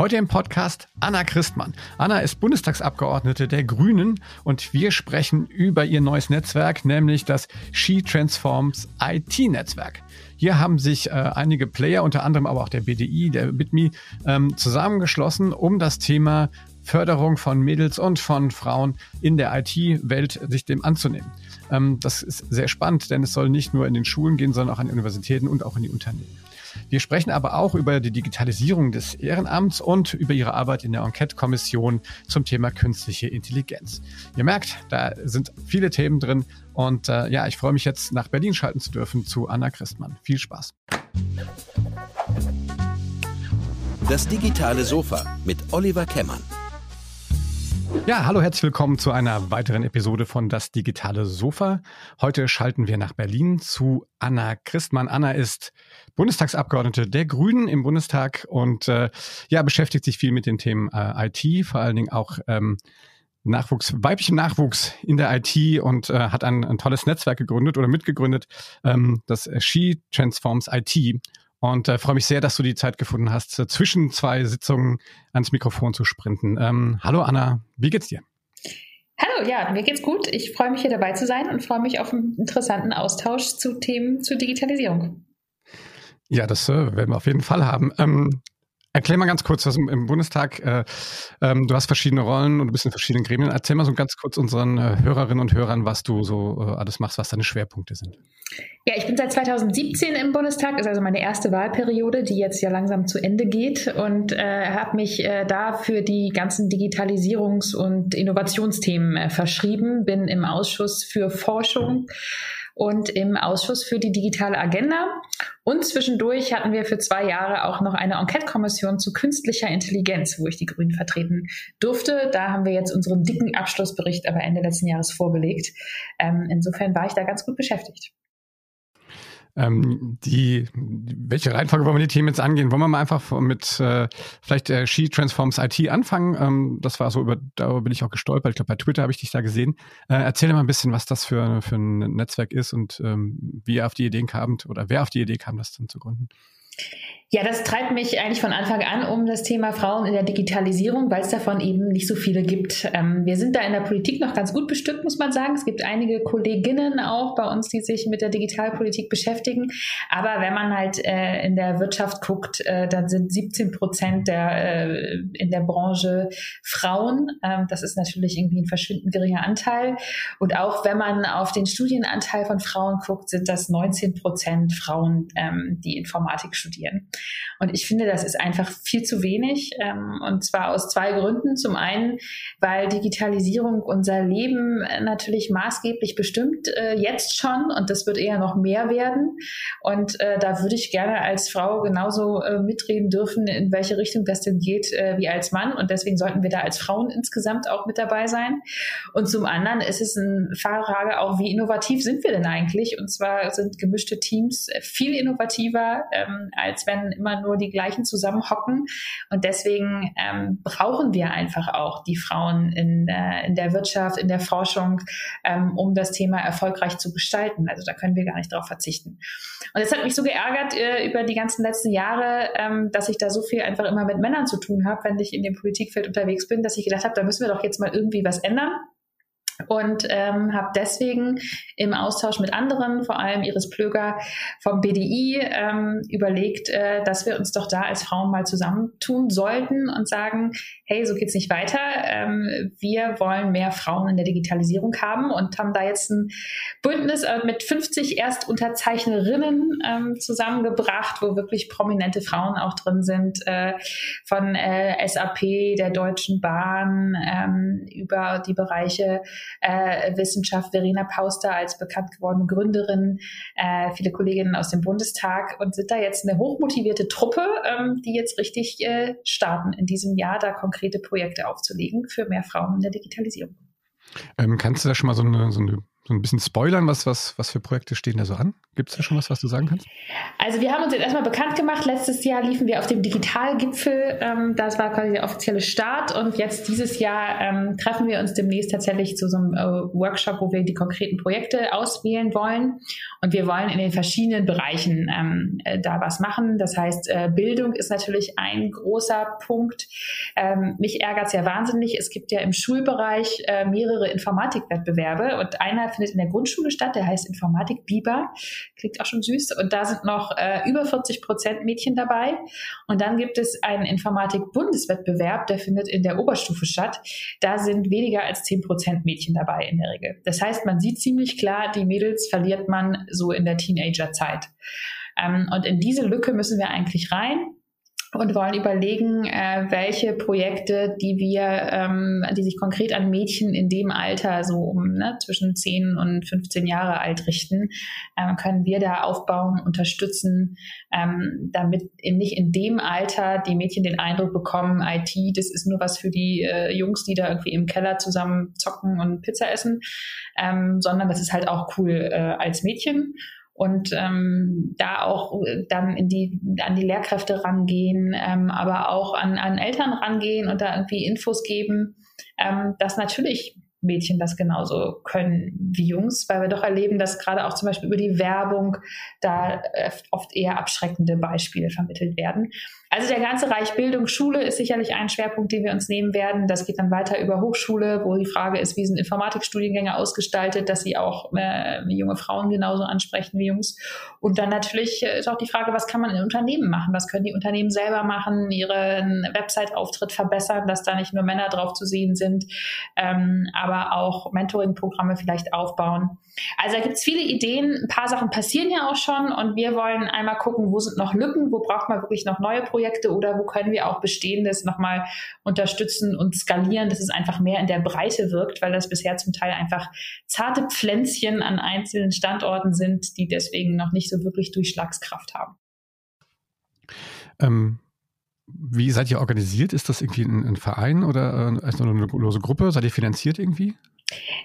Heute im Podcast Anna Christmann. Anna ist Bundestagsabgeordnete der Grünen und wir sprechen über ihr neues Netzwerk, nämlich das She Transforms IT-Netzwerk. Hier haben sich äh, einige Player, unter anderem aber auch der BDI, der BitMe, ähm, zusammengeschlossen, um das Thema Förderung von Mädels und von Frauen in der IT-Welt sich dem anzunehmen. Ähm, das ist sehr spannend, denn es soll nicht nur in den Schulen gehen, sondern auch an Universitäten und auch in die Unternehmen. Wir sprechen aber auch über die Digitalisierung des Ehrenamts und über ihre Arbeit in der Enquete-Kommission zum Thema künstliche Intelligenz. Ihr merkt, da sind viele Themen drin und äh, ja, ich freue mich jetzt nach Berlin schalten zu dürfen zu Anna Christmann. Viel Spaß. Das digitale Sofa mit Oliver Kemmern. Ja, hallo, herzlich willkommen zu einer weiteren Episode von Das digitale Sofa. Heute schalten wir nach Berlin zu Anna Christmann. Anna ist Bundestagsabgeordnete der Grünen im Bundestag und äh, ja, beschäftigt sich viel mit den Themen äh, IT, vor allen Dingen auch ähm, Nachwuchs, weiblichen Nachwuchs in der IT und äh, hat ein, ein tolles Netzwerk gegründet oder mitgegründet, ähm, das She Transforms IT und äh, freue mich sehr, dass du die Zeit gefunden hast, äh, zwischen zwei Sitzungen ans Mikrofon zu sprinten. Ähm, hallo Anna, wie geht's dir? Hallo, ja, mir geht's gut. Ich freue mich hier dabei zu sein und freue mich auf einen interessanten Austausch zu Themen zur Digitalisierung. Ja, das äh, werden wir auf jeden Fall haben. Ähm, Erklär mal ganz kurz, was im Bundestag, äh, ähm, du hast verschiedene Rollen und du bist in verschiedenen Gremien. Erzähl mal so ganz kurz unseren äh, Hörerinnen und Hörern, was du so äh, alles machst, was deine Schwerpunkte sind. Ja, ich bin seit 2017 im Bundestag, ist also meine erste Wahlperiode, die jetzt ja langsam zu Ende geht und äh, habe mich äh, da für die ganzen Digitalisierungs- und Innovationsthemen äh, verschrieben, bin im Ausschuss für Forschung. Mhm und im Ausschuss für die digitale Agenda. Und zwischendurch hatten wir für zwei Jahre auch noch eine Enquete-Kommission zu künstlicher Intelligenz, wo ich die Grünen vertreten durfte. Da haben wir jetzt unseren dicken Abschlussbericht aber Ende letzten Jahres vorgelegt. Ähm, insofern war ich da ganz gut beschäftigt. Ähm, die, welche Reihenfolge wollen wir die Themen jetzt angehen? Wollen wir mal einfach mit äh, vielleicht äh, She Transforms IT anfangen? Ähm, das war so, über, darüber bin ich auch gestolpert. Ich glaube, bei Twitter habe ich dich da gesehen. Äh, erzähl mal ein bisschen, was das für, für ein Netzwerk ist und ähm, wie ihr auf die Idee kamt oder wer auf die Idee kam, das dann zu gründen. Ja, das treibt mich eigentlich von Anfang an um das Thema Frauen in der Digitalisierung, weil es davon eben nicht so viele gibt. Ähm, wir sind da in der Politik noch ganz gut bestückt, muss man sagen. Es gibt einige Kolleginnen auch bei uns, die sich mit der Digitalpolitik beschäftigen. Aber wenn man halt äh, in der Wirtschaft guckt, äh, dann sind 17 Prozent der, äh, in der Branche Frauen. Ähm, das ist natürlich irgendwie ein verschwindend geringer Anteil. Und auch wenn man auf den Studienanteil von Frauen guckt, sind das 19 Prozent Frauen, ähm, die Informatik studieren. Und ich finde, das ist einfach viel zu wenig. Ähm, und zwar aus zwei Gründen. Zum einen, weil Digitalisierung unser Leben natürlich maßgeblich bestimmt, äh, jetzt schon. Und das wird eher noch mehr werden. Und äh, da würde ich gerne als Frau genauso äh, mitreden dürfen, in welche Richtung das denn geht, äh, wie als Mann. Und deswegen sollten wir da als Frauen insgesamt auch mit dabei sein. Und zum anderen ist es eine Frage auch, wie innovativ sind wir denn eigentlich? Und zwar sind gemischte Teams viel innovativer, ähm, als wenn immer nur die gleichen zusammenhocken. Und deswegen ähm, brauchen wir einfach auch die Frauen in, äh, in der Wirtschaft, in der Forschung, ähm, um das Thema erfolgreich zu gestalten. Also da können wir gar nicht darauf verzichten. Und es hat mich so geärgert äh, über die ganzen letzten Jahre, ähm, dass ich da so viel einfach immer mit Männern zu tun habe, wenn ich in dem Politikfeld unterwegs bin, dass ich gedacht habe, da müssen wir doch jetzt mal irgendwie was ändern und ähm, habe deswegen im Austausch mit anderen, vor allem Iris Plöger vom BDI, ähm, überlegt, äh, dass wir uns doch da als Frauen mal zusammentun sollten und sagen, hey, so geht's nicht weiter. Ähm, wir wollen mehr Frauen in der Digitalisierung haben und haben da jetzt ein Bündnis äh, mit 50 Erstunterzeichnerinnen ähm, zusammengebracht, wo wirklich prominente Frauen auch drin sind, äh, von äh, SAP, der Deutschen Bahn, ähm, über die Bereiche äh, Wissenschaft, Verena Pauster als bekannt gewordene Gründerin, äh, viele Kolleginnen aus dem Bundestag und sind da jetzt eine hochmotivierte Truppe, ähm, die jetzt richtig äh, starten, in diesem Jahr da konkrete Projekte aufzulegen für mehr Frauen in der Digitalisierung. Ähm, kannst du da schon mal so eine, so eine so ein bisschen spoilern? Was, was, was für Projekte stehen da so an? Gibt es da schon was, was du sagen kannst? Also wir haben uns jetzt erstmal bekannt gemacht. Letztes Jahr liefen wir auf dem Digitalgipfel. Ähm, das war quasi der offizielle Start. Und jetzt dieses Jahr ähm, treffen wir uns demnächst tatsächlich zu so einem äh, Workshop, wo wir die konkreten Projekte auswählen wollen. Und wir wollen in den verschiedenen Bereichen ähm, äh, da was machen. Das heißt, äh, Bildung ist natürlich ein großer Punkt. Ähm, mich ärgert es ja wahnsinnig. Es gibt ja im Schulbereich äh, mehrere Informatikwettbewerbe und einer findet in der Grundschule statt, der heißt Informatik Biber. Klingt auch schon süß. Und da sind noch äh, über 40 Prozent Mädchen dabei. Und dann gibt es einen Informatik-Bundeswettbewerb, der findet in der Oberstufe statt. Da sind weniger als 10 Prozent Mädchen dabei in der Regel. Das heißt, man sieht ziemlich klar, die Mädels verliert man so in der Teenagerzeit. Ähm, und in diese Lücke müssen wir eigentlich rein und wollen überlegen, äh, welche Projekte, die wir, ähm, die sich konkret an Mädchen in dem Alter, so um ne, zwischen 10 und 15 Jahre alt richten, äh, können wir da aufbauen, unterstützen, ähm, damit eben nicht in dem Alter die Mädchen den Eindruck bekommen, IT, das ist nur was für die äh, Jungs, die da irgendwie im Keller zusammen zocken und Pizza essen, ähm, sondern das ist halt auch cool äh, als Mädchen und ähm, da auch äh, dann in die, an die Lehrkräfte rangehen, ähm, aber auch an, an Eltern rangehen und da irgendwie Infos geben, ähm, dass natürlich Mädchen das genauso können wie Jungs, weil wir doch erleben, dass gerade auch zum Beispiel über die Werbung da äh, oft eher abschreckende Beispiele vermittelt werden. Also der ganze Reich Bildung, Schule ist sicherlich ein Schwerpunkt, den wir uns nehmen werden. Das geht dann weiter über Hochschule, wo die Frage ist, wie sind Informatikstudiengänge ausgestaltet, dass sie auch äh, junge Frauen genauso ansprechen wie Jungs. Und dann natürlich äh, ist auch die Frage, was kann man in Unternehmen machen? Was können die Unternehmen selber machen, ihren Website-Auftritt verbessern, dass da nicht nur Männer drauf zu sehen sind, ähm, aber auch Mentoring-Programme vielleicht aufbauen. Also da gibt es viele Ideen. Ein paar Sachen passieren ja auch schon und wir wollen einmal gucken, wo sind noch Lücken, wo braucht man wirklich noch neue Projekte oder wo können wir auch Bestehendes nochmal unterstützen und skalieren, dass es einfach mehr in der Breite wirkt, weil das bisher zum Teil einfach zarte Pflänzchen an einzelnen Standorten sind, die deswegen noch nicht so wirklich Durchschlagskraft haben. Ähm, wie seid ihr organisiert? Ist das irgendwie ein, ein Verein oder äh, eine lose Gruppe? Seid ihr finanziert irgendwie?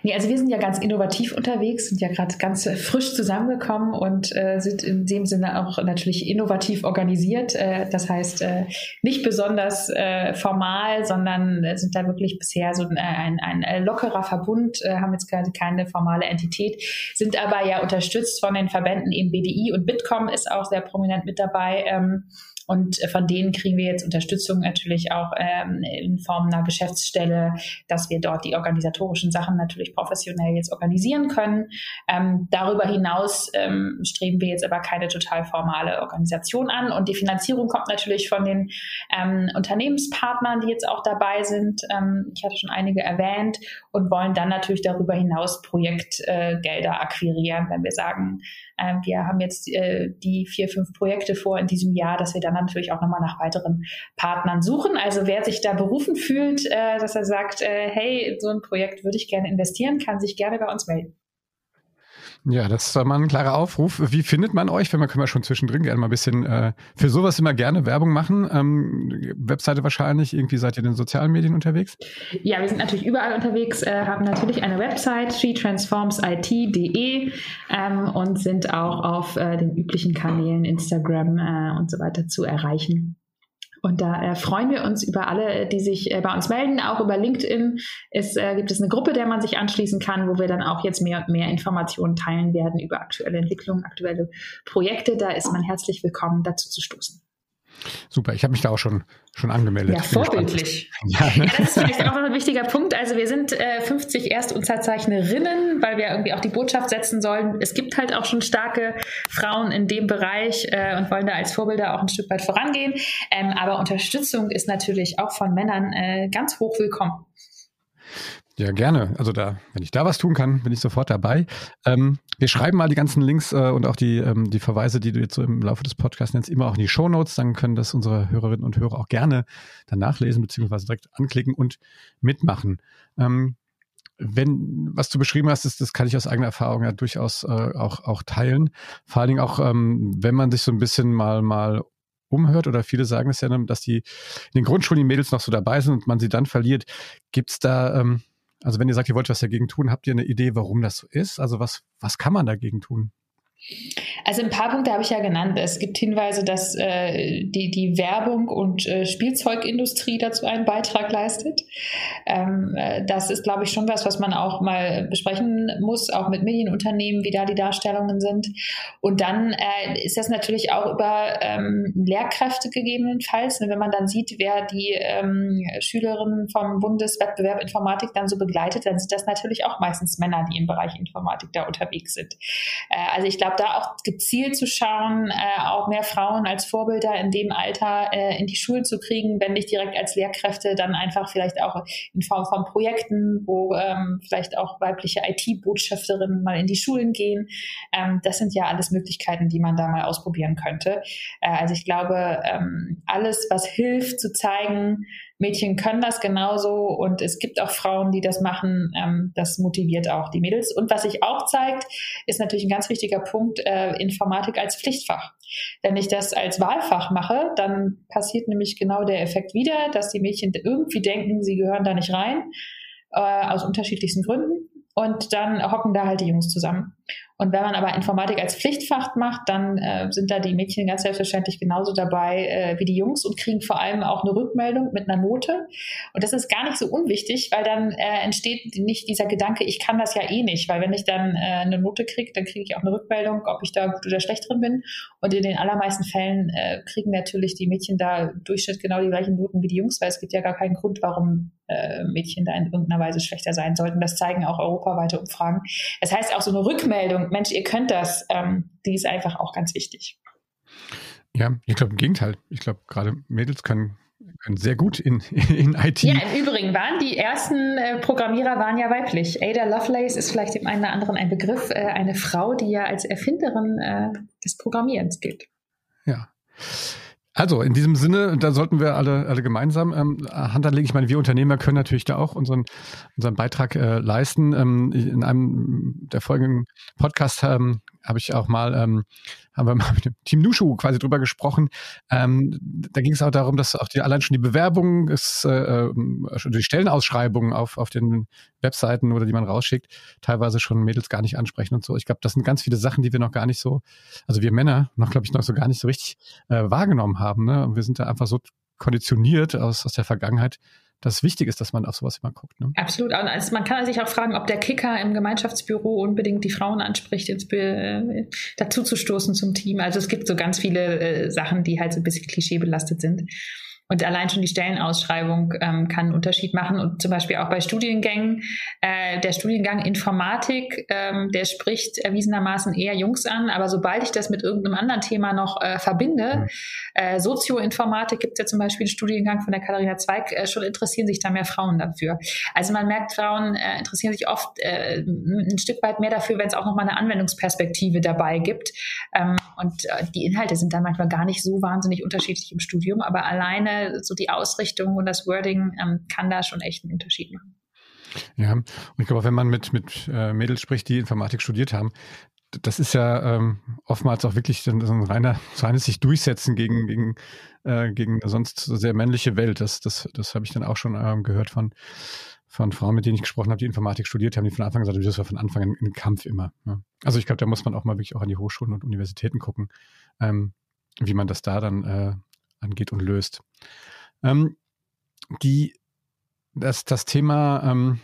Nee, also wir sind ja ganz innovativ unterwegs, sind ja gerade ganz frisch zusammengekommen und äh, sind in dem Sinne auch natürlich innovativ organisiert. Äh, das heißt, äh, nicht besonders äh, formal, sondern sind da wirklich bisher so ein, ein, ein lockerer Verbund, äh, haben jetzt keine, keine formale Entität, sind aber ja unterstützt von den Verbänden eben BDI und Bitkom ist auch sehr prominent mit dabei. Ähm, und von denen kriegen wir jetzt Unterstützung natürlich auch ähm, in Form einer Geschäftsstelle, dass wir dort die organisatorischen Sachen natürlich professionell jetzt organisieren können. Ähm, darüber hinaus ähm, streben wir jetzt aber keine total formale Organisation an. Und die Finanzierung kommt natürlich von den ähm, Unternehmenspartnern, die jetzt auch dabei sind. Ähm, ich hatte schon einige erwähnt und wollen dann natürlich darüber hinaus Projektgelder äh, akquirieren, wenn wir sagen, äh, wir haben jetzt äh, die vier, fünf Projekte vor in diesem Jahr, dass wir dann natürlich auch nochmal nach weiteren Partnern suchen. Also wer sich da berufen fühlt, äh, dass er sagt, äh, hey, so ein Projekt würde ich gerne investieren, kann sich gerne bei uns melden. Ja, das ist mal ein klarer Aufruf. Wie findet man euch? Wenn man können wir schon zwischendrin gerne mal ein bisschen äh, für sowas immer gerne Werbung machen. Ähm, Webseite wahrscheinlich, irgendwie seid ihr in den sozialen Medien unterwegs? Ja, wir sind natürlich überall unterwegs, äh, haben natürlich eine Website, shetransformsit.de ähm, und sind auch auf äh, den üblichen Kanälen Instagram äh, und so weiter zu erreichen. Und da äh, freuen wir uns über alle, die sich äh, bei uns melden. Auch über LinkedIn ist, äh, gibt es eine Gruppe, der man sich anschließen kann, wo wir dann auch jetzt mehr und mehr Informationen teilen werden über aktuelle Entwicklungen, aktuelle Projekte. Da ist man herzlich willkommen, dazu zu stoßen. Super, ich habe mich da auch schon, schon angemeldet. Ja, vorbildlich. Ja, ne? ja, das ist vielleicht auch noch ein wichtiger Punkt. Also wir sind äh, 50 Erstunterzeichnerinnen, weil wir irgendwie auch die Botschaft setzen sollen. Es gibt halt auch schon starke Frauen in dem Bereich äh, und wollen da als Vorbilder auch ein Stück weit vorangehen. Ähm, aber Unterstützung ist natürlich auch von Männern äh, ganz hoch willkommen. Ja, gerne. Also da, wenn ich da was tun kann, bin ich sofort dabei. Ähm, wir schreiben mal die ganzen Links äh, und auch die, ähm, die Verweise, die du jetzt so im Laufe des Podcasts nennst, immer auch in die Show Notes. Dann können das unsere Hörerinnen und Hörer auch gerne dann nachlesen, beziehungsweise direkt anklicken und mitmachen. Ähm, wenn, was du beschrieben hast, ist, das kann ich aus eigener Erfahrung ja durchaus äh, auch, auch teilen. Vor allen Dingen auch, ähm, wenn man sich so ein bisschen mal, mal umhört, oder viele sagen es ja, dass die in den Grundschulen die Mädels noch so dabei sind und man sie dann verliert. Gibt es da, ähm, Also wenn ihr sagt, ihr wollt was dagegen tun, habt ihr eine Idee, warum das so ist? Also was, was kann man dagegen tun? Also ein paar Punkte habe ich ja genannt. Es gibt Hinweise, dass äh, die, die Werbung und äh, Spielzeugindustrie dazu einen Beitrag leistet. Ähm, äh, das ist, glaube ich, schon was, was man auch mal besprechen muss, auch mit Medienunternehmen, wie da die Darstellungen sind. Und dann äh, ist das natürlich auch über ähm, Lehrkräfte gegebenenfalls. Wenn man dann sieht, wer die ähm, Schülerinnen vom Bundeswettbewerb Informatik dann so begleitet, dann sind das natürlich auch meistens Männer, die im Bereich Informatik da unterwegs sind. Äh, also ich glaube, da auch gezielt zu schauen, äh, auch mehr Frauen als Vorbilder in dem Alter äh, in die Schulen zu kriegen, wenn nicht direkt als Lehrkräfte, dann einfach vielleicht auch in Form von Projekten, wo ähm, vielleicht auch weibliche IT-Botschafterinnen mal in die Schulen gehen. Ähm, das sind ja alles Möglichkeiten, die man da mal ausprobieren könnte. Äh, also ich glaube, ähm, alles, was hilft zu zeigen, Mädchen können das genauso und es gibt auch Frauen, die das machen. Ähm, das motiviert auch die Mädels. Und was sich auch zeigt, ist natürlich ein ganz wichtiger Punkt, äh, Informatik als Pflichtfach. Wenn ich das als Wahlfach mache, dann passiert nämlich genau der Effekt wieder, dass die Mädchen irgendwie denken, sie gehören da nicht rein, äh, aus unterschiedlichsten Gründen. Und dann hocken da halt die Jungs zusammen. Und wenn man aber Informatik als Pflichtfach macht, dann äh, sind da die Mädchen ganz selbstverständlich genauso dabei äh, wie die Jungs und kriegen vor allem auch eine Rückmeldung mit einer Note. Und das ist gar nicht so unwichtig, weil dann äh, entsteht nicht dieser Gedanke, ich kann das ja eh nicht, weil wenn ich dann äh, eine Note kriege, dann kriege ich auch eine Rückmeldung, ob ich da gut oder schlecht drin bin. Und in den allermeisten Fällen äh, kriegen natürlich die Mädchen da Durchschnitt genau die gleichen Noten wie die Jungs, weil es gibt ja gar keinen Grund, warum äh, Mädchen da in irgendeiner Weise schlechter sein sollten. Das zeigen auch europaweite Umfragen. Das heißt, auch so eine Rückmeldung Mensch, ihr könnt das, ähm, die ist einfach auch ganz wichtig. Ja, ich glaube im Gegenteil. Ich glaube, gerade Mädels können, können sehr gut in, in IT. Ja, im Übrigen waren die ersten äh, Programmierer waren ja weiblich. Ada Lovelace ist vielleicht dem einen oder anderen ein Begriff, äh, eine Frau, die ja als Erfinderin äh, des Programmierens gilt. Ja. Also in diesem Sinne, da sollten wir alle, alle gemeinsam ähm, Hand anlegen. Ich meine, wir Unternehmer können natürlich da auch unseren, unseren Beitrag äh, leisten. Ähm, in einem der folgenden Podcasts ähm, habe ich auch mal ähm, haben wir mal mit dem Team Nushu quasi drüber gesprochen. Ähm, da ging es auch darum, dass auch die, allein schon die Bewerbung, ist, äh, die Stellenausschreibungen auf, auf den Webseiten oder die man rausschickt, teilweise schon Mädels gar nicht ansprechen und so. Ich glaube, das sind ganz viele Sachen, die wir noch gar nicht so, also wir Männer noch, glaube ich, noch so gar nicht so richtig äh, wahrgenommen haben. Ne? Wir sind da einfach so konditioniert aus, aus der Vergangenheit, dass es wichtig ist, dass man auf sowas immer guckt. Ne? Absolut. Also man kann sich auch fragen, ob der Kicker im Gemeinschaftsbüro unbedingt die Frauen anspricht, ins äh, dazu zu stoßen zum Team. Also es gibt so ganz viele äh, Sachen, die halt so ein bisschen klischeebelastet sind. Und allein schon die Stellenausschreibung ähm, kann einen Unterschied machen. Und zum Beispiel auch bei Studiengängen, äh, der Studiengang Informatik, ähm, der spricht erwiesenermaßen eher Jungs an. Aber sobald ich das mit irgendeinem anderen Thema noch äh, verbinde, mhm. äh, Sozioinformatik gibt es ja zum Beispiel einen Studiengang von der Katharina Zweig, äh, schon interessieren sich da mehr Frauen dafür. Also man merkt, Frauen äh, interessieren sich oft äh, ein Stück weit mehr dafür, wenn es auch nochmal eine Anwendungsperspektive dabei gibt. Ähm, und äh, die Inhalte sind dann manchmal gar nicht so wahnsinnig unterschiedlich im Studium, aber alleine so die Ausrichtung und das Wording ähm, kann da schon echt einen Unterschied machen. Ja, und ich glaube, wenn man mit, mit äh, Mädels spricht, die Informatik studiert haben, das ist ja ähm, oftmals auch wirklich so ein reiner, so eines sich durchsetzen gegen, gegen, äh, gegen eine sonst sehr männliche Welt. Das, das, das habe ich dann auch schon ähm, gehört von, von Frauen, mit denen ich gesprochen habe, die Informatik studiert haben, die von Anfang an gesagt das war von Anfang an ein Kampf immer. Ja. Also ich glaube, da muss man auch mal wirklich auch an die Hochschulen und Universitäten gucken, ähm, wie man das da dann äh, angeht und löst. Ähm, die, das, das Thema ähm,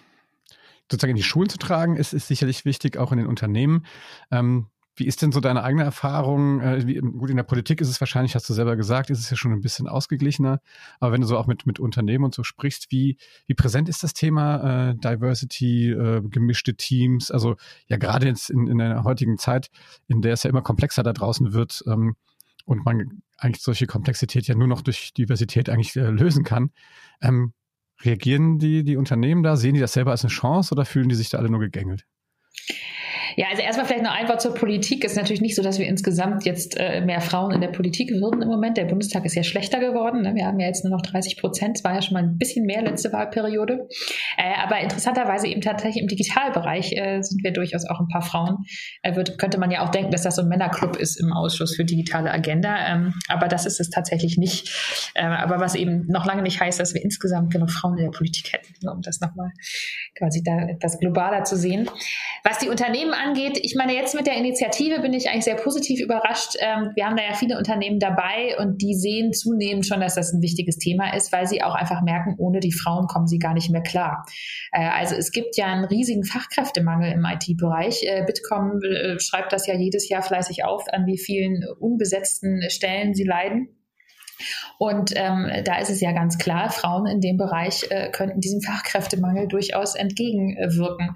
sozusagen in die Schulen zu tragen, ist, ist sicherlich wichtig, auch in den Unternehmen. Ähm, wie ist denn so deine eigene Erfahrung? Äh, wie, gut, in der Politik ist es wahrscheinlich, hast du selber gesagt, ist es ja schon ein bisschen ausgeglichener. Aber wenn du so auch mit, mit Unternehmen und so sprichst, wie, wie präsent ist das Thema äh, Diversity, äh, gemischte Teams? Also ja, gerade jetzt in, in der heutigen Zeit, in der es ja immer komplexer da draußen wird ähm, und man eigentlich solche Komplexität ja nur noch durch Diversität eigentlich äh, lösen kann. Ähm, reagieren die, die Unternehmen da? Sehen die das selber als eine Chance oder fühlen die sich da alle nur gegängelt? Ja, also erstmal vielleicht noch ein Wort zur Politik. Es ist natürlich nicht so, dass wir insgesamt jetzt äh, mehr Frauen in der Politik würden im Moment. Der Bundestag ist ja schlechter geworden. Ne? Wir haben ja jetzt nur noch 30 Prozent. Es war ja schon mal ein bisschen mehr letzte Wahlperiode. Äh, aber interessanterweise eben tatsächlich im Digitalbereich äh, sind wir durchaus auch ein paar Frauen. Äh, wird, könnte man ja auch denken, dass das so ein Männerclub ist im Ausschuss für digitale Agenda. Ähm, aber das ist es tatsächlich nicht. Äh, aber was eben noch lange nicht heißt, dass wir insgesamt genug Frauen in der Politik hätten, um das nochmal quasi da etwas globaler zu sehen. Was die Unternehmen angeht, ich meine, jetzt mit der Initiative bin ich eigentlich sehr positiv überrascht. Ähm, wir haben da ja viele Unternehmen dabei und die sehen zunehmend schon, dass das ein wichtiges Thema ist, weil sie auch einfach merken, ohne die Frauen kommen sie gar nicht mehr klar. Äh, also es gibt ja einen riesigen Fachkräftemangel im IT-Bereich. Äh, Bitkom äh, schreibt das ja jedes Jahr fleißig auf, an wie vielen unbesetzten Stellen sie leiden. Und ähm, da ist es ja ganz klar, Frauen in dem Bereich äh, könnten diesem Fachkräftemangel durchaus entgegenwirken.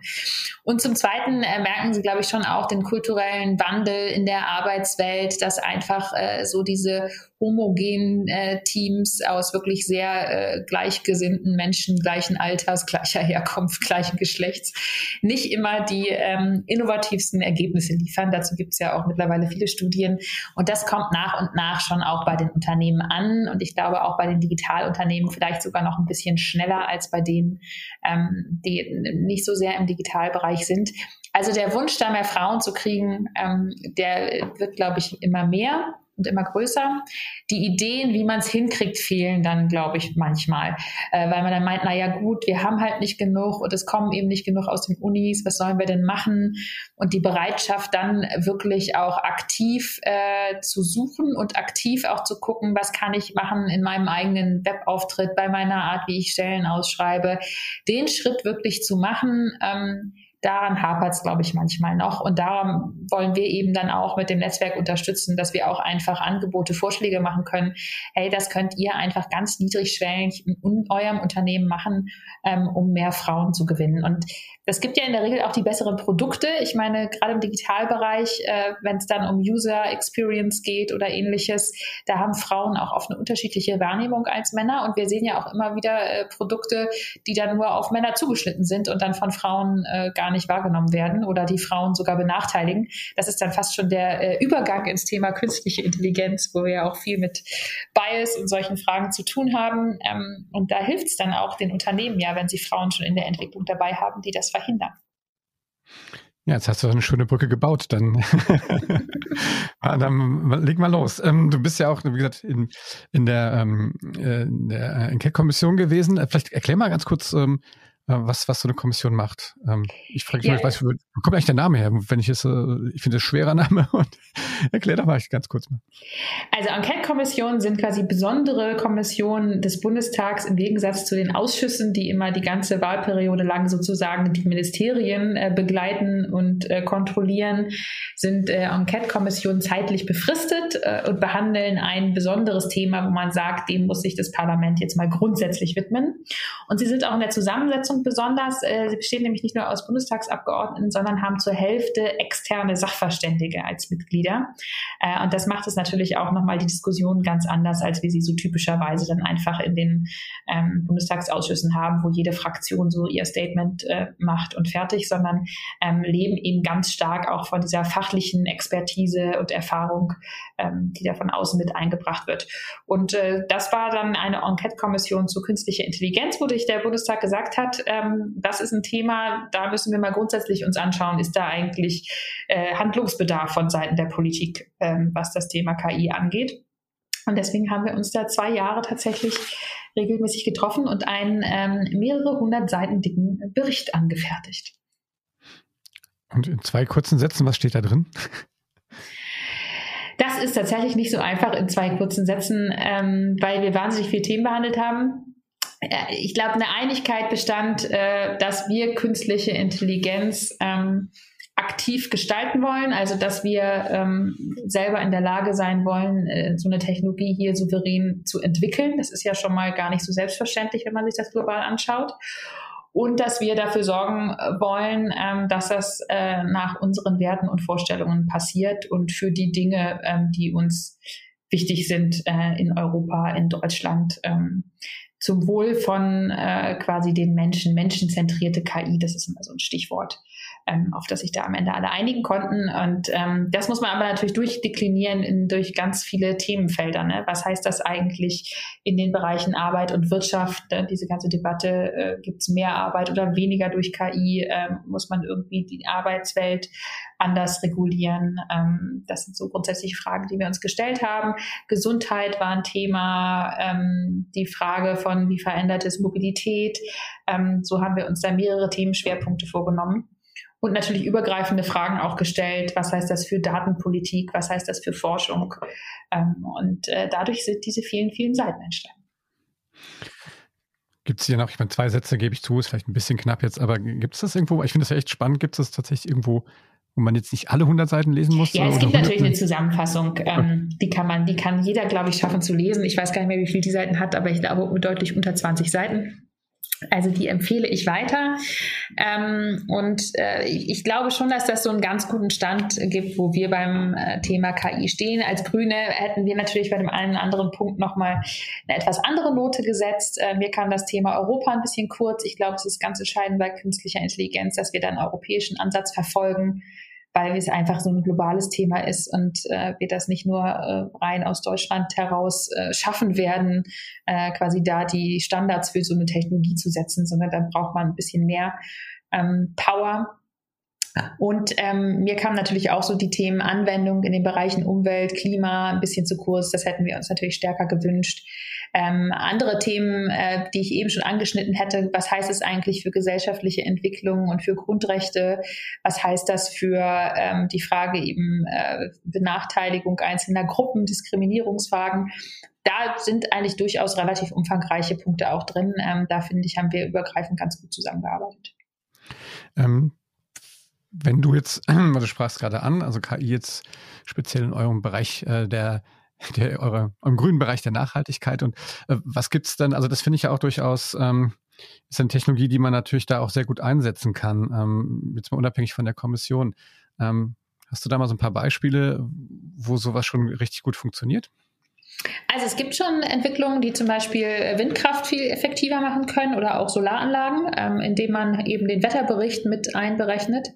Und zum Zweiten äh, merken Sie, glaube ich, schon auch den kulturellen Wandel in der Arbeitswelt, dass einfach äh, so diese homogenen äh, Teams aus wirklich sehr äh, gleichgesinnten Menschen gleichen Alters, gleicher Herkunft, gleichen Geschlechts nicht immer die ähm, innovativsten Ergebnisse liefern. Dazu gibt es ja auch mittlerweile viele Studien. Und das kommt nach und nach schon auch bei den Unternehmen an. Und ich glaube auch bei den Digitalunternehmen vielleicht sogar noch ein bisschen schneller als bei denen, ähm, die nicht so sehr im Digitalbereich sind. Also der Wunsch, da mehr Frauen zu kriegen, ähm, der wird, glaube ich, immer mehr und immer größer. Die Ideen, wie man es hinkriegt, fehlen dann, glaube ich, manchmal, äh, weil man dann meint, na ja gut, wir haben halt nicht genug und es kommen eben nicht genug aus den Unis, was sollen wir denn machen? Und die Bereitschaft dann wirklich auch aktiv äh, zu suchen und aktiv auch zu gucken, was kann ich machen in meinem eigenen Webauftritt, bei meiner Art, wie ich Stellen ausschreibe, den Schritt wirklich zu machen. Ähm, daran hapert es, glaube ich, manchmal noch. Und darum wollen wir eben dann auch mit dem Netzwerk unterstützen, dass wir auch einfach Angebote, Vorschläge machen können. Hey, das könnt ihr einfach ganz niedrigschwellig in eurem Unternehmen machen, ähm, um mehr Frauen zu gewinnen. Und das gibt ja in der Regel auch die besseren Produkte. Ich meine, gerade im Digitalbereich, äh, wenn es dann um User Experience geht oder ähnliches, da haben Frauen auch oft eine unterschiedliche Wahrnehmung als Männer. Und wir sehen ja auch immer wieder äh, Produkte, die dann nur auf Männer zugeschnitten sind und dann von Frauen äh, gar nicht wahrgenommen werden oder die Frauen sogar benachteiligen. Das ist dann fast schon der äh, Übergang ins Thema künstliche Intelligenz, wo wir ja auch viel mit Bias und solchen Fragen zu tun haben. Ähm, und da hilft es dann auch den Unternehmen ja, wenn sie Frauen schon in der Entwicklung dabei haben, die das verhindern. Ja, jetzt hast du eine schöne Brücke gebaut. Dann, dann leg mal los. Ähm, du bist ja auch, wie gesagt, in, in der, ähm, äh, in der Enquete-Kommission gewesen. Äh, vielleicht erklär mal ganz kurz, ähm, äh, was, was so eine Kommission macht. Ähm, ich frage mich, ja. weiß, wo kommt eigentlich der Name her? Wenn ich es, äh, ich finde es schwerer Name und erklär doch mal ganz kurz mal. Also Enquete-Kommissionen sind quasi besondere Kommissionen des Bundestags im Gegensatz zu den Ausschüssen, die immer die ganze Wahlperiode lang sozusagen die Ministerien äh, begleiten und äh, kontrollieren, sind äh, Enquete-Kommissionen zeitlich befristet äh, und behandeln ein besonderes Thema, wo man sagt, dem muss sich das Parlament jetzt mal grundsätzlich widmen. Und sie sind auch in der Zusammensetzung Besetzung besonders. Äh, sie bestehen nämlich nicht nur aus Bundestagsabgeordneten, sondern haben zur Hälfte externe Sachverständige als Mitglieder. Äh, und das macht es natürlich auch nochmal die Diskussion ganz anders, als wir sie so typischerweise dann einfach in den ähm, Bundestagsausschüssen haben, wo jede Fraktion so ihr Statement äh, macht und fertig, sondern ähm, leben eben ganz stark auch von dieser fachlichen Expertise und Erfahrung, ähm, die da von außen mit eingebracht wird. Und äh, das war dann eine Enquete-Kommission zu künstlicher Intelligenz, wo sich der Bundestag gesagt hat, ähm, das ist ein Thema, da müssen wir mal grundsätzlich uns anschauen, ist da eigentlich äh, Handlungsbedarf von Seiten der Politik, ähm, was das Thema KI angeht. Und deswegen haben wir uns da zwei Jahre tatsächlich regelmäßig getroffen und einen ähm, mehrere hundert Seiten dicken Bericht angefertigt. Und in zwei kurzen Sätzen, was steht da drin? Das ist tatsächlich nicht so einfach in zwei kurzen Sätzen, ähm, weil wir wahnsinnig viele Themen behandelt haben. Äh, ich glaube, eine Einigkeit bestand, äh, dass wir künstliche Intelligenz ähm, aktiv gestalten wollen, also dass wir ähm, selber in der Lage sein wollen, äh, so eine Technologie hier souverän zu entwickeln. Das ist ja schon mal gar nicht so selbstverständlich, wenn man sich das global anschaut. Und dass wir dafür sorgen äh, wollen, ähm, dass das äh, nach unseren Werten und Vorstellungen passiert und für die Dinge, ähm, die uns wichtig sind äh, in Europa, in Deutschland, ähm, zum Wohl von äh, quasi den Menschen, menschenzentrierte KI, das ist immer so ein Stichwort, ähm, auf das sich da am Ende alle einigen konnten. Und ähm, das muss man aber natürlich durchdeklinieren in, durch ganz viele Themenfelder. Ne? Was heißt das eigentlich in den Bereichen Arbeit und Wirtschaft? Äh, diese ganze Debatte, äh, gibt es mehr Arbeit oder weniger durch KI? Äh, muss man irgendwie die Arbeitswelt anders regulieren? Ähm, das sind so grundsätzliche Fragen, die wir uns gestellt haben. Gesundheit war ein Thema, ähm, die Frage von, wie verändert es Mobilität? Ähm, so haben wir uns da mehrere Themenschwerpunkte vorgenommen und natürlich übergreifende Fragen auch gestellt. Was heißt das für Datenpolitik? Was heißt das für Forschung? Ähm, und äh, dadurch sind diese vielen, vielen Seiten entstanden. Gibt es hier noch, ich meine, zwei Sätze gebe ich zu, ist vielleicht ein bisschen knapp jetzt, aber gibt es das irgendwo? Ich finde das ja echt spannend. Gibt es das tatsächlich irgendwo, wo man jetzt nicht alle 100 Seiten lesen muss? Ja, es gibt natürlich eine Zusammenfassung. Ähm, die kann man, die kann jeder, glaube ich, schaffen zu lesen. Ich weiß gar nicht mehr, wie viel die Seiten hat, aber ich glaube deutlich unter 20 Seiten. Also die empfehle ich weiter. Ähm, und äh, ich glaube schon, dass das so einen ganz guten Stand gibt, wo wir beim äh, Thema KI stehen. Als Grüne hätten wir natürlich bei dem einen anderen Punkt nochmal eine etwas andere Note gesetzt. Äh, mir kam das Thema Europa ein bisschen kurz. Ich glaube, es ist ganz entscheidend bei künstlicher Intelligenz, dass wir da einen europäischen Ansatz verfolgen weil es einfach so ein globales Thema ist und äh, wir das nicht nur äh, rein aus Deutschland heraus äh, schaffen werden, äh, quasi da die Standards für so eine Technologie zu setzen, sondern dann braucht man ein bisschen mehr ähm, Power. Und ähm, mir kamen natürlich auch so die Themen Anwendung in den Bereichen Umwelt, Klima ein bisschen zu kurz. Das hätten wir uns natürlich stärker gewünscht. Ähm, andere Themen, äh, die ich eben schon angeschnitten hätte, was heißt es eigentlich für gesellschaftliche Entwicklung und für Grundrechte? Was heißt das für ähm, die Frage eben äh, Benachteiligung einzelner Gruppen, Diskriminierungsfragen? Da sind eigentlich durchaus relativ umfangreiche Punkte auch drin. Ähm, da finde ich, haben wir übergreifend ganz gut zusammengearbeitet. Ähm, wenn du jetzt, du sprachst gerade an, also KI jetzt speziell in eurem Bereich äh, der der, eure, eurem grünen Bereich der Nachhaltigkeit. Und äh, was gibt's denn? Also das finde ich ja auch durchaus ähm, ist eine Technologie, die man natürlich da auch sehr gut einsetzen kann, ähm, jetzt mal unabhängig von der Kommission. Ähm, hast du da mal so ein paar Beispiele, wo sowas schon richtig gut funktioniert? Also es gibt schon Entwicklungen, die zum Beispiel Windkraft viel effektiver machen können oder auch Solaranlagen, ähm, indem man eben den Wetterbericht mit einberechnet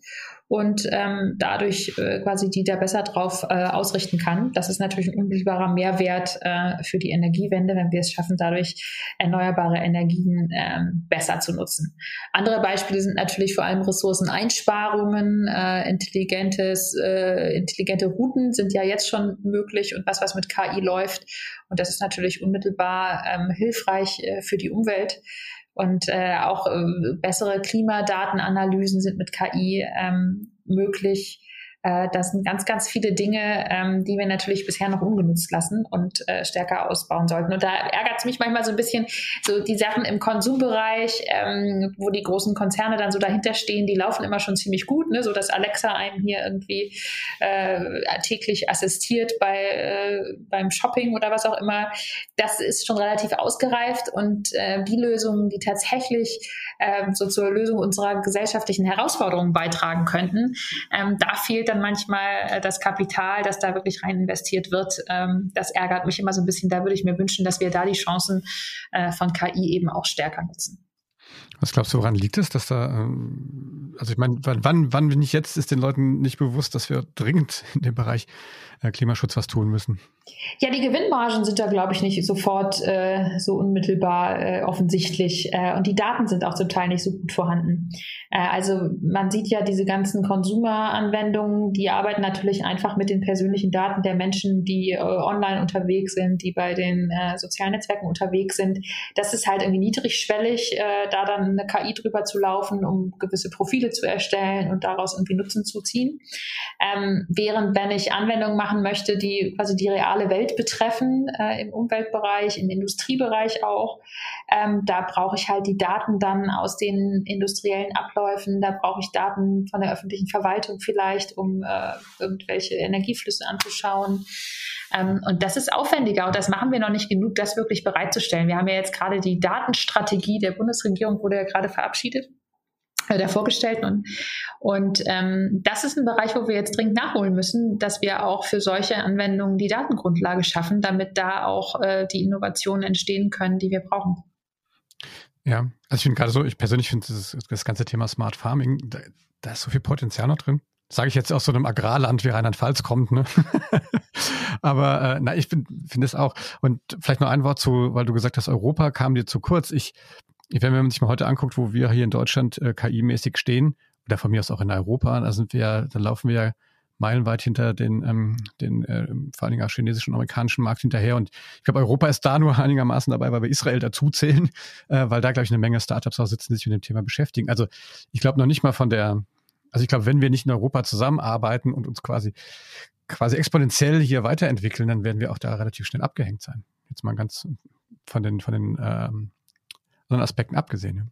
und ähm, dadurch äh, quasi die da besser drauf äh, ausrichten kann. Das ist natürlich ein unmittelbarer Mehrwert äh, für die Energiewende, wenn wir es schaffen, dadurch erneuerbare Energien ähm, besser zu nutzen. Andere Beispiele sind natürlich vor allem Ressourceneinsparungen, äh, intelligentes, äh, intelligente Routen sind ja jetzt schon möglich und was, was mit KI läuft. Und das ist natürlich unmittelbar ähm, hilfreich äh, für die Umwelt. Und äh, auch äh, bessere Klimadatenanalysen sind mit KI ähm, möglich. Äh, das sind ganz, ganz viele Dinge, ähm, die wir natürlich bisher noch ungenutzt lassen und äh, stärker ausbauen sollten. Und da ärgert es mich manchmal so ein bisschen, so die Sachen im Konsumbereich, ähm, wo die großen Konzerne dann so dahinter stehen, die laufen immer schon ziemlich gut, ne? so dass Alexa einem hier irgendwie äh, täglich assistiert bei, äh, beim Shopping oder was auch immer. Das ist schon relativ ausgereift und äh, die Lösungen, die tatsächlich äh, so zur Lösung unserer gesellschaftlichen Herausforderungen beitragen könnten, ähm, da fehlt dann manchmal äh, das Kapital, das da wirklich rein investiert wird. Ähm, das ärgert mich immer so ein bisschen. Da würde ich mir wünschen, dass wir da die Chancen äh, von KI eben auch stärker nutzen. Was glaubst du, woran liegt es, dass da, ähm, also ich meine, wann, wann, wenn nicht jetzt, ist den Leuten nicht bewusst, dass wir dringend in dem Bereich äh, Klimaschutz was tun müssen? Ja, die Gewinnmargen sind da, glaube ich, nicht sofort äh, so unmittelbar äh, offensichtlich. Äh, und die Daten sind auch zum Teil nicht so gut vorhanden. Äh, also man sieht ja diese ganzen Consumer-Anwendungen, die arbeiten natürlich einfach mit den persönlichen Daten der Menschen, die äh, online unterwegs sind, die bei den sozialen Netzwerken unterwegs sind. Das ist halt irgendwie niedrigschwellig, da dann eine KI drüber zu laufen, um gewisse Profile zu erstellen und daraus irgendwie Nutzen zu ziehen. Ähm, während wenn ich Anwendungen machen möchte, die quasi die reale Welt betreffen, äh, im Umweltbereich, im Industriebereich auch, ähm, da brauche ich halt die Daten dann aus den industriellen Abläufen, da brauche ich Daten von der öffentlichen Verwaltung vielleicht, um äh, irgendwelche Energieflüsse anzuschauen. Ähm, und das ist aufwendiger und das machen wir noch nicht genug, das wirklich bereitzustellen. Wir haben ja jetzt gerade die Datenstrategie der Bundesregierung, wurde ja gerade verabschiedet äh, der vorgestellten. Und, und ähm, das ist ein Bereich, wo wir jetzt dringend nachholen müssen, dass wir auch für solche Anwendungen die Datengrundlage schaffen, damit da auch äh, die Innovationen entstehen können, die wir brauchen. Ja, also ich finde gerade so, ich persönlich finde das, das, ganze Thema Smart Farming, da, da, ist so viel Potenzial noch drin. Sage ich jetzt aus so einem Agrarland wie Rheinland-Pfalz kommt, ne? Aber äh, na, ich finde find es auch. Und vielleicht noch ein Wort zu, weil du gesagt hast, Europa kam dir zu kurz. Ich, wenn man sich mal heute anguckt, wo wir hier in Deutschland äh, KI-mäßig stehen, oder von mir aus auch in Europa, da sind wir, da laufen wir ja meilenweit hinter den, ähm, den äh, vor allen Dingen auch chinesischen und amerikanischen Markt hinterher. Und ich glaube, Europa ist da nur einigermaßen dabei, weil wir Israel dazuzählen, äh, weil da, glaube ich, eine Menge Startups auch sitzen, die sich mit dem Thema beschäftigen. Also ich glaube noch nicht mal von der, also ich glaube, wenn wir nicht in Europa zusammenarbeiten und uns quasi quasi exponentiell hier weiterentwickeln, dann werden wir auch da relativ schnell abgehängt sein. Jetzt mal ganz von den, von den ähm, anderen Aspekten abgesehen.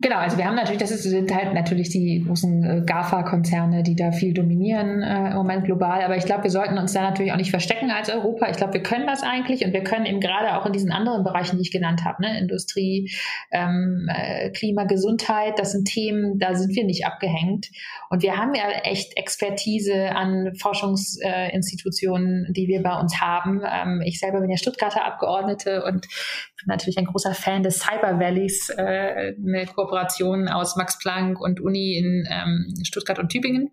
Genau, also wir haben natürlich, das ist, sind halt natürlich die großen äh, GAFA-Konzerne, die da viel dominieren äh, im Moment global. Aber ich glaube, wir sollten uns da natürlich auch nicht verstecken als Europa. Ich glaube, wir können das eigentlich und wir können eben gerade auch in diesen anderen Bereichen, die ich genannt habe, ne, Industrie, ähm, äh, Klima, Gesundheit, das sind Themen, da sind wir nicht abgehängt. Und wir haben ja echt Expertise an Forschungsinstitutionen, die wir bei uns haben. Ähm, ich selber bin ja Stuttgarter Abgeordnete und bin natürlich ein großer Fan des Cyber Valleys, äh, eine aus Max Planck und Uni in ähm, Stuttgart und Tübingen.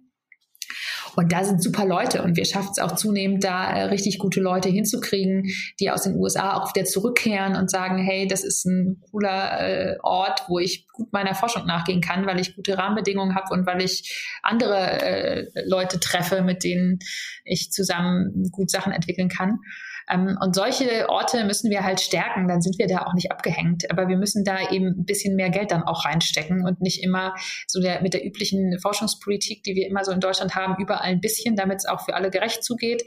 Und da sind super Leute und wir schaffen es auch zunehmend, da äh, richtig gute Leute hinzukriegen, die aus den USA auch wieder zurückkehren und sagen, hey, das ist ein cooler äh, Ort, wo ich gut meiner Forschung nachgehen kann, weil ich gute Rahmenbedingungen habe und weil ich andere äh, Leute treffe, mit denen ich zusammen gut Sachen entwickeln kann. Ähm, und solche Orte müssen wir halt stärken, dann sind wir da auch nicht abgehängt. Aber wir müssen da eben ein bisschen mehr Geld dann auch reinstecken und nicht immer so der, mit der üblichen Forschungspolitik, die wir immer so in Deutschland haben, überall ein bisschen, damit es auch für alle gerecht zugeht,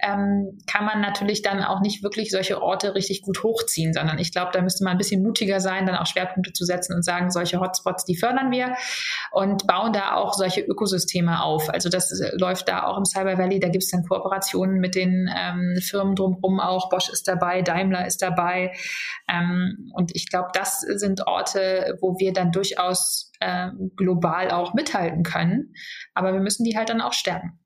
ähm, kann man natürlich dann auch nicht wirklich solche Orte richtig gut hochziehen, sondern ich glaube, da müsste man ein bisschen mutiger sein, dann auch Schwerpunkte zu setzen und sagen, solche Hotspots, die fördern wir und bauen da auch solche Ökosysteme auf. Also das äh, läuft da auch im Cyber Valley, da gibt es dann Kooperationen mit den ähm, Firmen drumherum drumherum auch. Bosch ist dabei, Daimler ist dabei. Ähm, und ich glaube, das sind Orte, wo wir dann durchaus äh, global auch mithalten können. Aber wir müssen die halt dann auch stärken.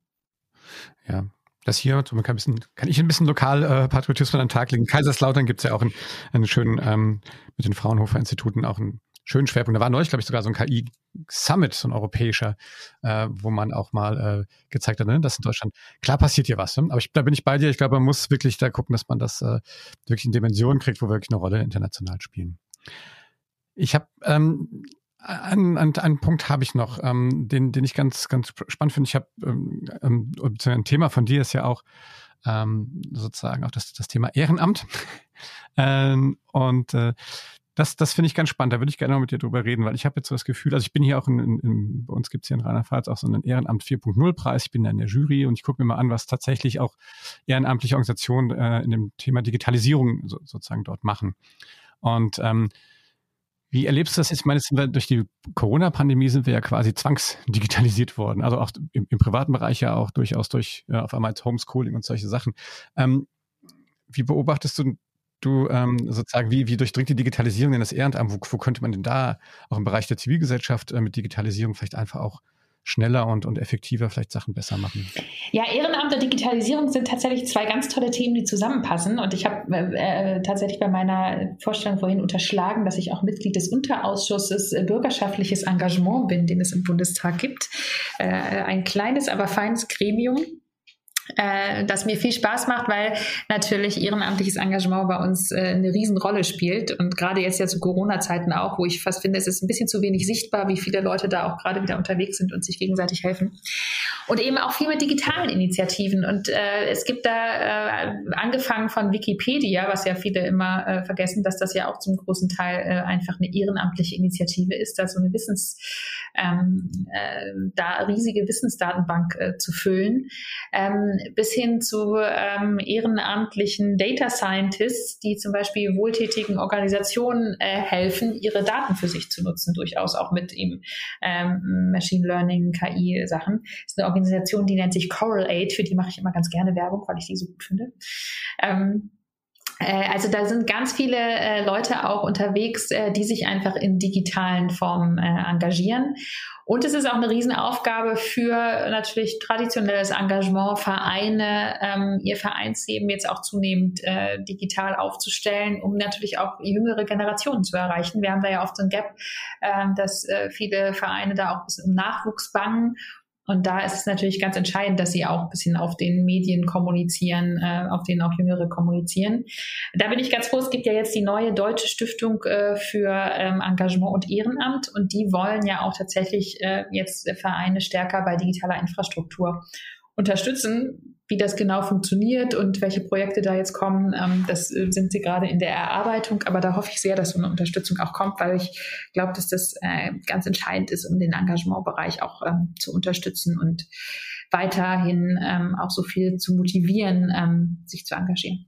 Ja, das hier, so kann, bisschen, kann ich ein bisschen Lokalpatriotismus äh, an den Tag legen. Kaiserslautern gibt es ja auch einen, einen schönen, ähm, mit den Fraunhofer-Instituten auch einen schönen Schwerpunkt. Da war neulich, glaube ich, sogar so ein KI-Summit, so ein europäischer, äh, wo man auch mal äh, gezeigt hat, ne, dass in Deutschland, klar passiert hier was, ne? aber ich, da bin ich bei dir. Ich glaube, man muss wirklich da gucken, dass man das äh, wirklich in Dimensionen kriegt, wo wir wirklich eine Rolle international spielen. Ich habe ähm, einen, einen, einen Punkt habe ich noch, ähm, den, den ich ganz, ganz spannend finde. Ich habe ähm, ähm, ein Thema von dir ist ja auch ähm, sozusagen auch das, das Thema Ehrenamt. ähm, und äh, das, das finde ich ganz spannend. Da würde ich gerne mal mit dir drüber reden, weil ich habe jetzt so das Gefühl, also ich bin hier auch in, in, in bei uns gibt es hier in Rheinland-Pfalz auch so einen Ehrenamt 4.0 Preis. Ich bin da in der Jury und ich gucke mir mal an, was tatsächlich auch ehrenamtliche Organisationen äh, in dem Thema Digitalisierung so, sozusagen dort machen. Und ähm, wie erlebst du das jetzt? Ich meine, wir, durch die Corona-Pandemie sind wir ja quasi zwangsdigitalisiert worden. Also auch im, im privaten Bereich ja auch durchaus durch ja, auf einmal Homeschooling und solche Sachen. Ähm, wie beobachtest du du ähm, sozusagen, wie, wie durchdringt die Digitalisierung denn das Ehrenamt? Wo, wo könnte man denn da auch im Bereich der Zivilgesellschaft äh, mit Digitalisierung vielleicht einfach auch schneller und, und effektiver vielleicht Sachen besser machen? Ja, Ehrenamt und Digitalisierung sind tatsächlich zwei ganz tolle Themen, die zusammenpassen. Und ich habe äh, äh, tatsächlich bei meiner Vorstellung vorhin unterschlagen, dass ich auch Mitglied des Unterausschusses äh, Bürgerschaftliches Engagement bin, den es im Bundestag gibt. Äh, ein kleines, aber feines Gremium äh, das mir viel Spaß macht, weil natürlich ehrenamtliches Engagement bei uns äh, eine Riesenrolle spielt und gerade jetzt ja zu Corona-Zeiten auch, wo ich fast finde, es ist ein bisschen zu wenig sichtbar, wie viele Leute da auch gerade wieder unterwegs sind und sich gegenseitig helfen. Und eben auch viel mit digitalen Initiativen und äh, es gibt da äh, angefangen von Wikipedia, was ja viele immer äh, vergessen, dass das ja auch zum großen Teil äh, einfach eine ehrenamtliche Initiative ist, da so eine Wissens, ähm, äh, da riesige Wissensdatenbank äh, zu füllen. Ähm, bis hin zu ähm, ehrenamtlichen Data Scientists, die zum Beispiel wohltätigen Organisationen äh, helfen, ihre Daten für sich zu nutzen, durchaus auch mit eben ähm, Machine Learning, KI-Sachen. Das ist eine Organisation, die nennt sich Coral Aid, für die mache ich immer ganz gerne Werbung, weil ich die so gut finde. Ähm, Äh, also da sind ganz viele äh, Leute auch unterwegs, äh, die sich einfach in digitalen Formen äh, engagieren. Und es ist auch eine Riesenaufgabe für natürlich traditionelles Engagement, Vereine, ähm, ihr Vereinsleben jetzt auch zunehmend äh, digital aufzustellen, um natürlich auch jüngere Generationen zu erreichen. Wir haben da ja oft so ein Gap, äh, dass äh, viele Vereine da auch ein bisschen um Nachwuchs bangen und da ist es natürlich ganz entscheidend, dass sie auch ein bisschen auf den Medien kommunizieren, äh, auf denen auch Jüngere kommunizieren. Da bin ich ganz froh, es gibt ja jetzt die neue Deutsche Stiftung äh, für ähm, Engagement und Ehrenamt und die wollen ja auch tatsächlich äh, jetzt Vereine stärker bei digitaler Infrastruktur unterstützen. Wie das genau funktioniert und welche Projekte da jetzt kommen, ähm, das äh, sind sie gerade in der Erarbeitung. Aber da hoffe ich sehr, dass so eine Unterstützung auch kommt, weil ich glaube, dass das äh, ganz entscheidend ist, um den Engagementbereich auch ähm, zu unterstützen und weiterhin ähm, auch so viel zu motivieren, ähm, sich zu engagieren.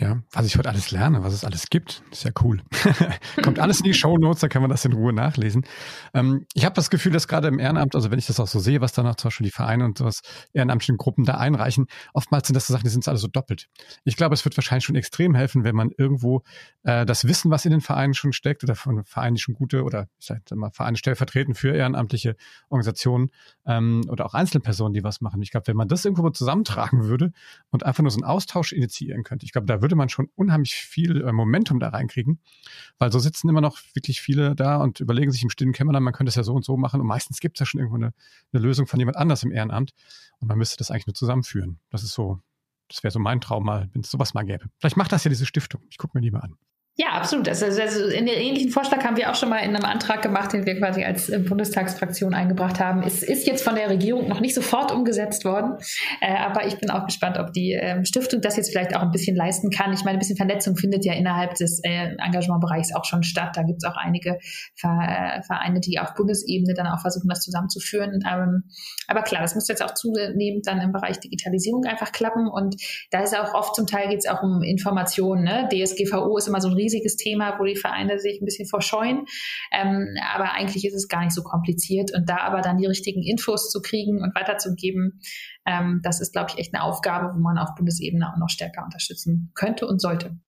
Ja, was ich heute alles lerne, was es alles gibt, ist ja cool. Kommt alles in die Show Notes, da kann man das in Ruhe nachlesen. Ähm, ich habe das Gefühl, dass gerade im Ehrenamt, also wenn ich das auch so sehe, was danach zum Beispiel die Vereine und sowas ehrenamtlichen Gruppen da einreichen, oftmals sind das so Sachen, die sind alle so doppelt. Ich glaube, es wird wahrscheinlich schon extrem helfen, wenn man irgendwo äh, das Wissen, was in den Vereinen schon steckt, oder von Vereinen, die schon gute oder ich sag mal Vereine stellvertretend für ehrenamtliche Organisationen ähm, oder auch Einzelpersonen, die was machen. Ich glaube, wenn man das irgendwo zusammentragen würde und einfach nur so einen Austausch initiieren könnte, ich glaube, da würde würde man schon unheimlich viel äh, Momentum da reinkriegen, weil so sitzen immer noch wirklich viele da und überlegen sich im stillen Kämmerlein, man könnte es ja so und so machen und meistens gibt es ja schon irgendwo eine, eine Lösung von jemand anders im Ehrenamt und man müsste das eigentlich nur zusammenführen. Das ist so, das wäre so mein Traum mal, wenn es sowas mal gäbe. Vielleicht macht das ja diese Stiftung. Ich gucke mir die mal an. Ja, absolut. Also, also in den ähnlichen Vorschlag haben wir auch schon mal in einem Antrag gemacht, den wir quasi als äh, Bundestagsfraktion eingebracht haben. Es ist jetzt von der Regierung noch nicht sofort umgesetzt worden, äh, aber ich bin auch gespannt, ob die ähm, Stiftung das jetzt vielleicht auch ein bisschen leisten kann. Ich meine, ein bisschen Vernetzung findet ja innerhalb des äh, Engagementbereichs auch schon statt. Da gibt es auch einige Vereine, die auf Bundesebene dann auch versuchen, das zusammenzuführen. Ähm, aber klar, das muss jetzt auch zunehmend dann im Bereich Digitalisierung einfach klappen. Und da ist auch oft zum Teil geht es auch um Informationen. Ne? DSGVO ist immer so ein riesiges Thema, wo die Vereine sich ein bisschen verscheuen. Ähm, aber eigentlich ist es gar nicht so kompliziert. Und da aber dann die richtigen Infos zu kriegen und weiterzugeben, ähm, das ist, glaube ich, echt eine Aufgabe, wo man auf Bundesebene auch noch stärker unterstützen könnte und sollte.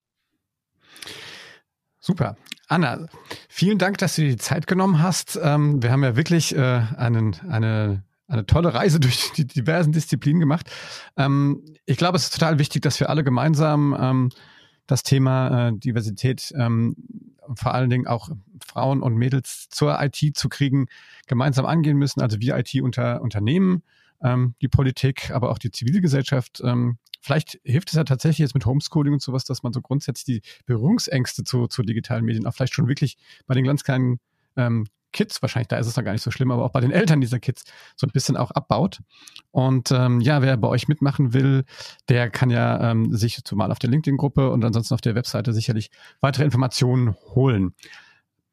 Super. Anna, vielen Dank, dass du dir die Zeit genommen hast. Ähm, wir haben ja wirklich äh, einen, eine, eine tolle Reise durch die diversen Disziplinen gemacht. Ähm, ich glaube, es ist total wichtig, dass wir alle gemeinsam ähm, das Thema äh, Diversität, ähm, vor allen Dingen auch Frauen und Mädels zur IT zu kriegen, gemeinsam angehen müssen. Also wir IT-Unternehmen, ähm, die Politik, aber auch die Zivilgesellschaft. Ähm, vielleicht hilft es ja tatsächlich jetzt mit Homeschooling und sowas, dass man so grundsätzlich die Berührungsängste zu, zu digitalen Medien auch vielleicht schon wirklich bei den ganz kleinen ähm, Kids, wahrscheinlich da ist es dann gar nicht so schlimm, aber auch bei den Eltern dieser Kids so ein bisschen auch abbaut. Und ähm, ja, wer bei euch mitmachen will, der kann ja ähm, sich zumal auf der LinkedIn-Gruppe und ansonsten auf der Webseite sicherlich weitere Informationen holen.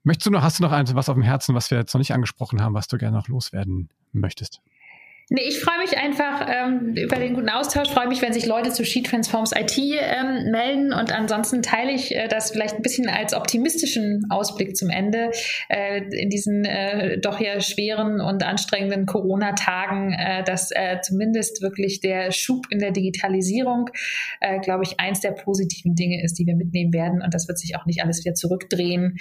Möchtest du noch, hast du noch was auf dem Herzen, was wir jetzt noch nicht angesprochen haben, was du gerne noch loswerden möchtest? Nee, ich freue mich einfach ähm, über den guten Austausch, freue mich, wenn sich Leute zu She Transforms IT ähm, melden. Und ansonsten teile ich äh, das vielleicht ein bisschen als optimistischen Ausblick zum Ende äh, in diesen äh, doch ja schweren und anstrengenden Corona-Tagen, äh, dass äh, zumindest wirklich der Schub in der Digitalisierung, äh, glaube ich, eins der positiven Dinge ist, die wir mitnehmen werden. Und das wird sich auch nicht alles wieder zurückdrehen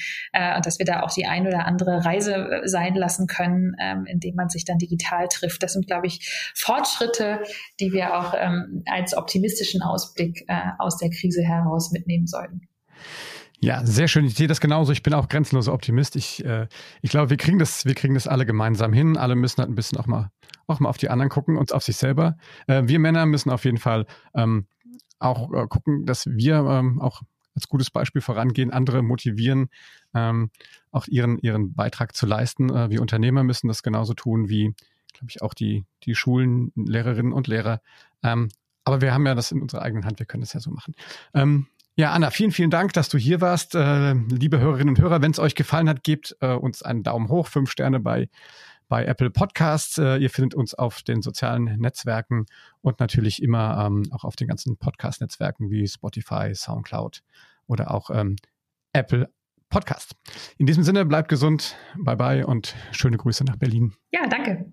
und dass wir da auch die ein oder andere Reise sein lassen können, äh, indem man sich dann digital trifft. Das sind, ich, Fortschritte, die wir auch ähm, als optimistischen Ausblick äh, aus der Krise heraus mitnehmen sollten. Ja, sehr schön. Ich sehe das genauso. Ich bin auch grenzenloser Optimist. Ich, äh, ich glaube, wir kriegen das, wir kriegen das alle gemeinsam hin. Alle müssen halt ein bisschen auch mal, auch mal auf die anderen gucken und auf sich selber. Äh, wir Männer müssen auf jeden Fall ähm, auch äh, gucken, dass wir ähm, auch als gutes Beispiel vorangehen, andere motivieren, ähm, auch ihren, ihren Beitrag zu leisten. Äh, wir Unternehmer müssen das genauso tun wie glaube ich, auch die, die Schulen, Lehrerinnen und Lehrer. Ähm, aber wir haben ja das in unserer eigenen Hand, wir können das ja so machen. Ähm, ja, Anna, vielen, vielen Dank, dass du hier warst. Äh, liebe Hörerinnen und Hörer, wenn es euch gefallen hat, gebt äh, uns einen Daumen hoch, fünf Sterne bei, bei Apple Podcasts. Äh, ihr findet uns auf den sozialen Netzwerken und natürlich immer ähm, auch auf den ganzen Podcast-Netzwerken wie Spotify, Soundcloud oder auch ähm, Apple Podcast. In diesem Sinne, bleibt gesund, bye bye und schöne Grüße nach Berlin. Ja, danke.